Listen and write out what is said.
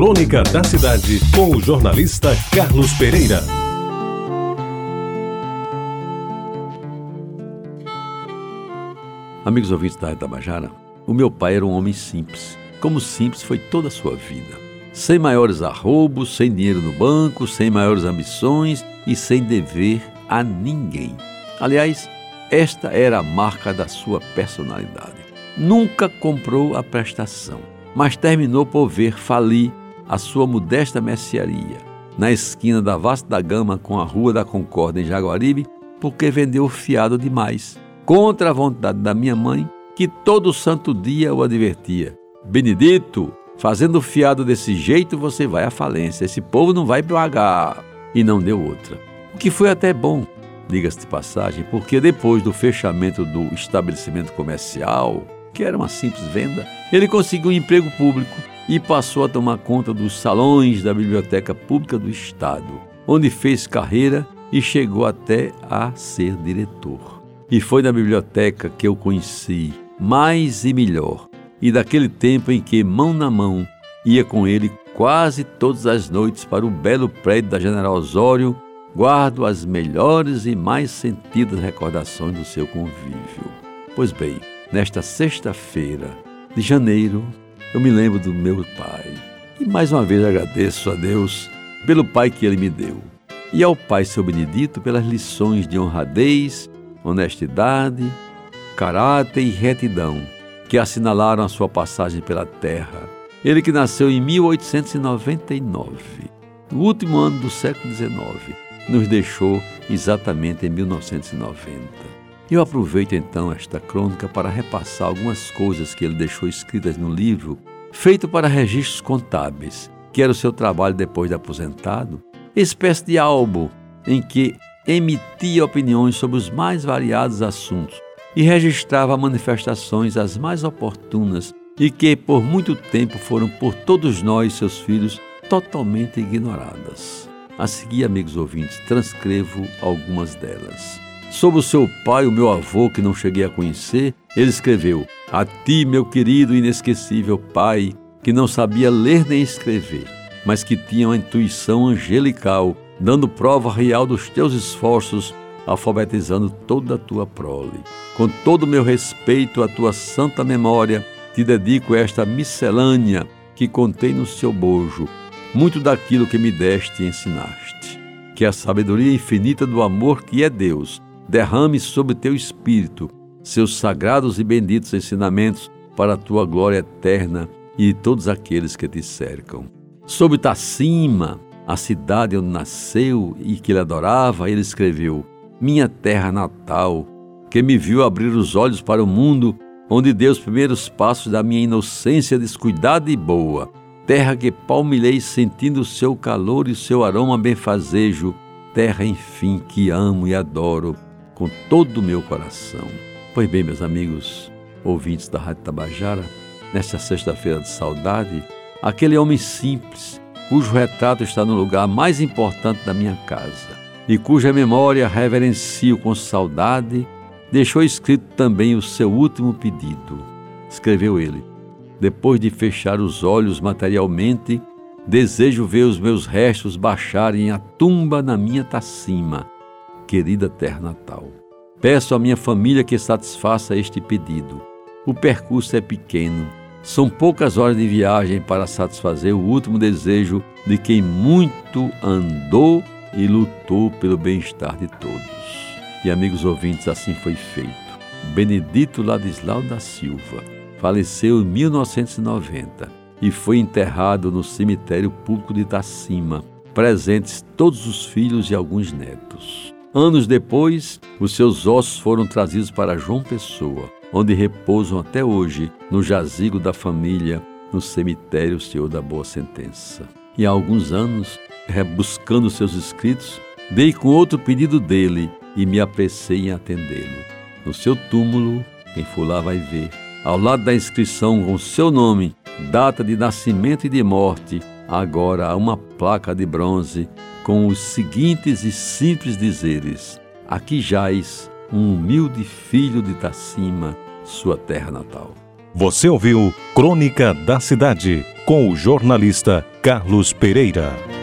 Crônica da Cidade, com o jornalista Carlos Pereira. Amigos ouvintes da Itabajara, o meu pai era um homem simples, como simples foi toda a sua vida. Sem maiores arroubos, sem dinheiro no banco, sem maiores ambições e sem dever a ninguém. Aliás, esta era a marca da sua personalidade. Nunca comprou a prestação, mas terminou por ver falir a sua modesta mercearia, na esquina da Vasta da Gama com a Rua da Concórdia em Jaguaribe, porque vendeu fiado demais, contra a vontade da minha mãe, que todo santo dia o advertia: Benedito, fazendo fiado desse jeito você vai à falência, esse povo não vai pagar. E não deu outra. O que foi até bom, diga-se de passagem, porque depois do fechamento do estabelecimento comercial, que era uma simples venda, ele conseguiu um emprego público e passou a tomar conta dos salões da Biblioteca Pública do Estado, onde fez carreira e chegou até a ser diretor. E foi na biblioteca que eu conheci mais e melhor, e daquele tempo em que, mão na mão, ia com ele quase todas as noites para o belo prédio da General Osório, guardo as melhores e mais sentidas recordações do seu convívio. Pois bem, nesta sexta-feira de janeiro eu me lembro do meu pai. E mais uma vez agradeço a Deus pelo pai que ele me deu. E ao pai seu Benedito pelas lições de honradez, honestidade, caráter e retidão que assinalaram a sua passagem pela terra. Ele que nasceu em 1899, no último ano do século XIX, nos deixou exatamente em 1990. Eu aproveito então esta crônica para repassar algumas coisas que ele deixou escritas no livro, feito para registros contábeis, que era o seu trabalho depois de aposentado, espécie de álbum em que emitia opiniões sobre os mais variados assuntos e registrava manifestações as mais oportunas e que por muito tempo foram por todos nós, seus filhos, totalmente ignoradas. A seguir, amigos ouvintes, transcrevo algumas delas. Sobre o seu pai, o meu avô, que não cheguei a conhecer, ele escreveu: A ti, meu querido e inesquecível pai, que não sabia ler nem escrever, mas que tinha uma intuição angelical, dando prova real dos teus esforços, alfabetizando toda a tua prole. Com todo o meu respeito à tua santa memória, te dedico esta miscelânea que contei no seu bojo, muito daquilo que me deste e ensinaste. Que a sabedoria infinita do amor que é Deus derrame sobre teu espírito seus sagrados e benditos ensinamentos para a tua glória eterna e todos aqueles que te cercam. Sobre Tacima, a cidade onde nasceu e que ele adorava, ele escreveu: Minha terra natal, que me viu abrir os olhos para o mundo, onde deu os primeiros passos da minha inocência descuidada e boa, terra que palmilhei sentindo o seu calor e o seu aroma benfazejo, terra, enfim, que amo e adoro com todo o meu coração. Pois bem, meus amigos, ouvintes da Rádio Tabajara, nesta sexta-feira de saudade, aquele homem simples, cujo retrato está no lugar mais importante da minha casa e cuja memória reverencio com saudade, deixou escrito também o seu último pedido. Escreveu ele: Depois de fechar os olhos materialmente, desejo ver os meus restos baixarem a tumba na minha tacima querida terra natal. Peço à minha família que satisfaça este pedido. O percurso é pequeno, são poucas horas de viagem para satisfazer o último desejo de quem muito andou e lutou pelo bem-estar de todos. E amigos ouvintes, assim foi feito. Benedito Ladislau da Silva faleceu em 1990 e foi enterrado no cemitério público de Itacima, presentes todos os filhos e alguns netos. Anos depois, os seus ossos foram trazidos para João Pessoa, onde repousam até hoje no jazigo da família, no cemitério Senhor da Boa Sentença. E há alguns anos, rebuscando seus escritos, dei com outro pedido dele e me apressei em atendê-lo. No seu túmulo, quem for lá vai ver, ao lado da inscrição com seu nome, data de nascimento e de morte, agora há uma placa de bronze com os seguintes e simples dizeres: Aqui jaz um humilde filho de Tacima, sua terra natal. Você ouviu Crônica da Cidade com o jornalista Carlos Pereira.